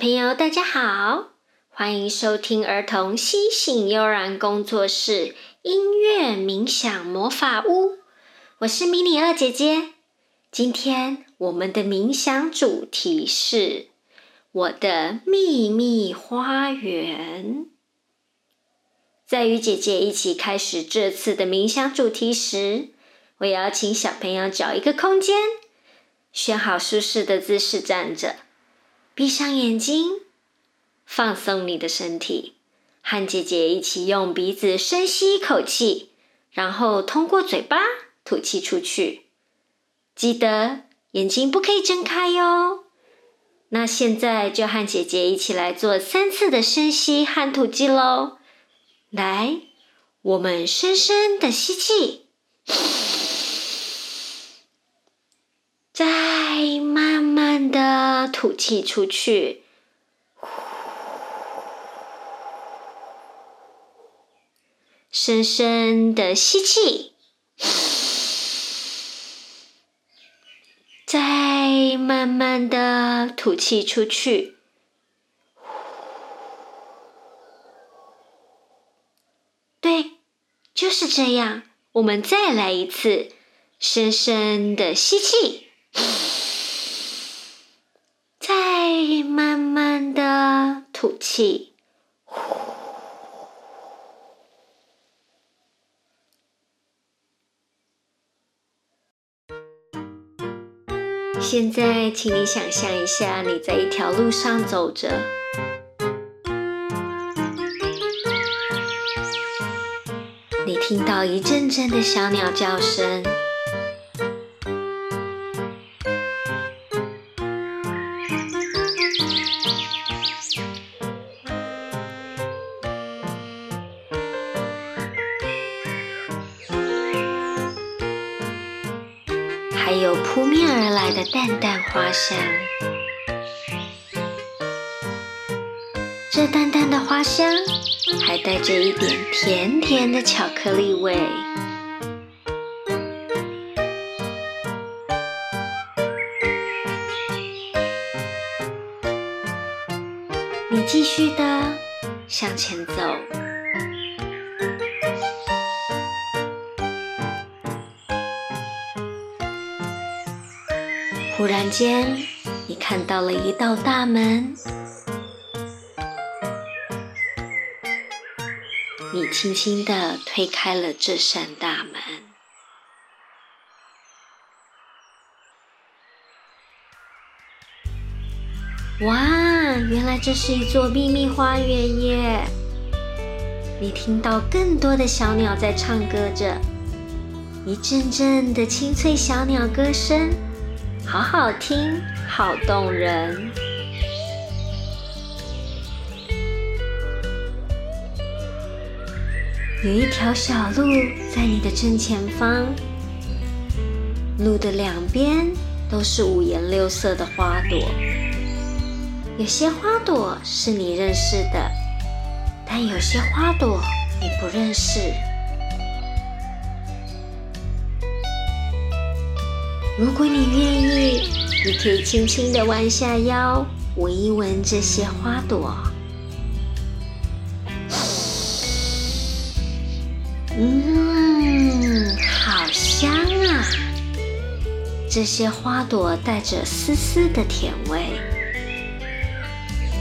朋友，大家好，欢迎收听儿童西醒悠然工作室音乐冥想魔法屋。我是迷你二姐姐。今天我们的冥想主题是我的秘密花园。在与姐姐一起开始这次的冥想主题时，我要请小朋友找一个空间，选好舒适的姿势站着。闭上眼睛，放松你的身体，和姐姐一起用鼻子深吸一口气，然后通过嘴巴吐气出去。记得眼睛不可以睁开哟。那现在就和姐姐一起来做三次的深吸和吐气喽。来，我们深深的吸气。再的吐气出去，深深的吸气，再慢慢的吐气出去。对，就是这样。我们再来一次，深深的吸气。再慢慢的吐气，现在，请你想象一下，你在一条路上走着，你听到一阵阵的小鸟叫声。淡淡花香，这淡淡的花香还带着一点甜甜的巧克力味。你继续的向前走。忽然间，你看到了一道大门，你轻轻的推开了这扇大门。哇，原来这是一座秘密花园耶！你听到更多的小鸟在唱歌着，一阵阵的清脆小鸟歌声。好好听，好动人。有一条小路在你的正前方，路的两边都是五颜六色的花朵。有些花朵是你认识的，但有些花朵你不认识。如果你愿意，你可以轻轻的弯下腰，闻一闻这些花朵。嗯，好香啊！这些花朵带着丝丝的甜味。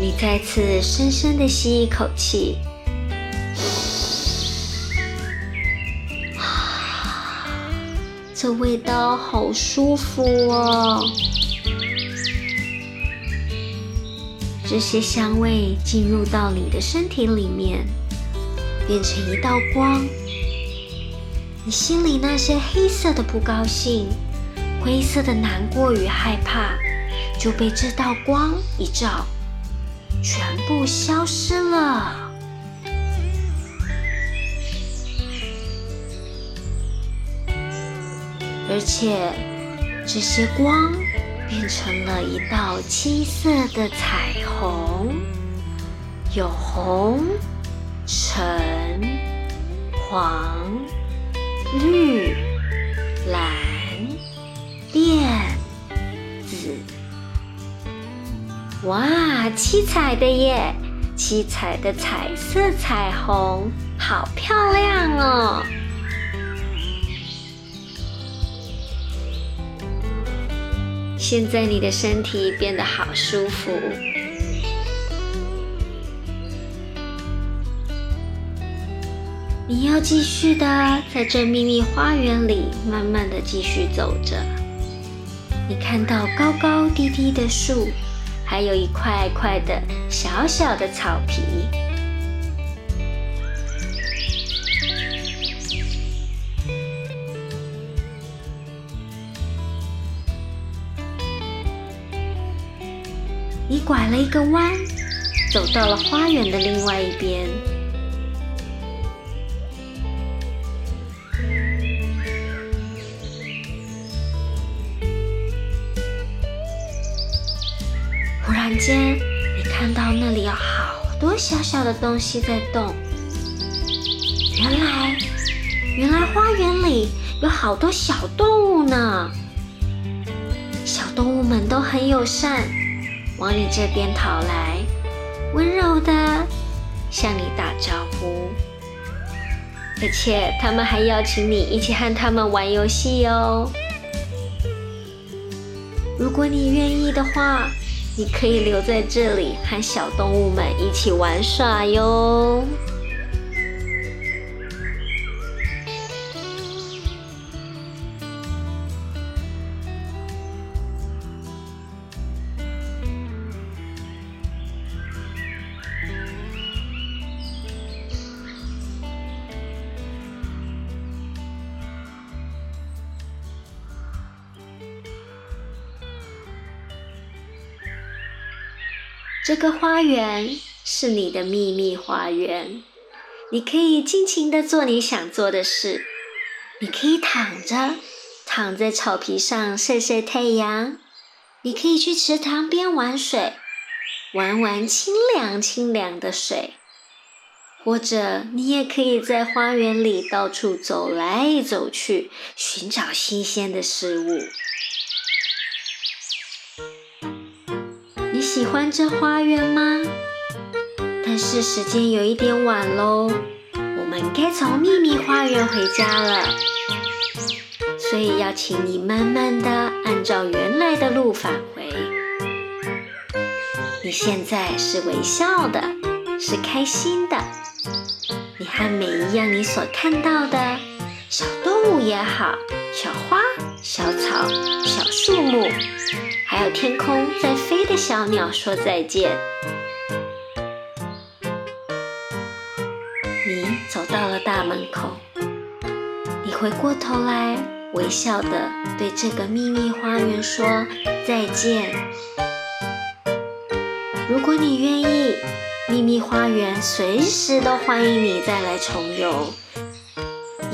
你再次深深的吸一口气。这味道好舒服哦！这些香味进入到你的身体里面，变成一道光。你心里那些黑色的不高兴、灰色的难过与害怕，就被这道光一照，全部消失了。而且，这些光变成了一道七色的彩虹，有红、橙、黄、绿、蓝、靛、紫。哇，七彩的耶！七彩的彩色彩虹，好漂亮哦！现在你的身体变得好舒服，你要继续的在这秘密花园里慢慢的继续走着。你看到高高低低的树。还有一块块的小小的草皮。你拐了一个弯，走到了花园的另外一边。忽然间，你看到那里有好多小小的东西在动。原来，原来花园里有好多小动物呢。小动物们都很友善，往你这边跑来，温柔的向你打招呼。而且，他们还邀请你一起和他们玩游戏哦。如果你愿意的话。你可以留在这里，和小动物们一起玩耍哟。这个花园是你的秘密花园，你可以尽情的做你想做的事。你可以躺着，躺在草皮上晒晒太阳；你可以去池塘边玩水，玩玩清凉清凉的水；或者你也可以在花园里到处走来走去，寻找新鲜的事物。喜欢这花园吗？但是时间有一点晚喽，我们该从秘密花园回家了。所以要请你慢慢的按照原来的路返回。你现在是微笑的，是开心的。你和每一样你所看到的小动物也好，小花、小草、小树木。还有天空在飞的小鸟说再见。你走到了大门口，你回过头来，微笑的对这个秘密花园说再见。如果你愿意，秘密花园随时都欢迎你再来重游，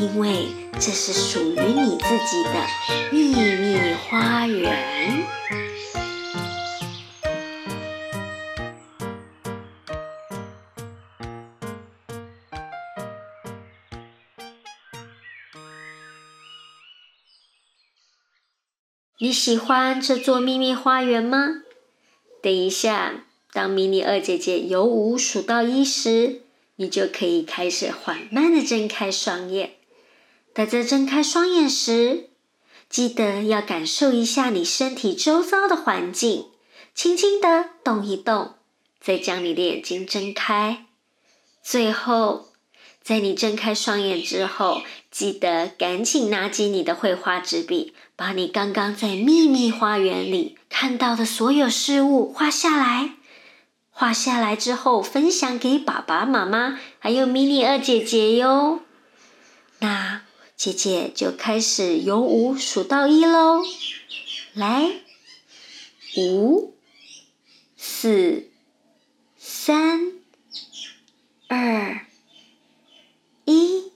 因为这是属于你自己的秘密花园。你喜欢这座秘密花园吗？等一下，当迷你二姐姐由五数到一时，你就可以开始缓慢的睁开双眼。大家睁开双眼时，记得要感受一下你身体周遭的环境，轻轻的动一动，再将你的眼睛睁开。最后。在你睁开双眼之后，记得赶紧拿起你的绘画纸笔，把你刚刚在秘密花园里看到的所有事物画下来。画下来之后，分享给爸爸妈妈还有迷你二姐姐哟。那姐姐就开始由五数到一喽。来五四三二一。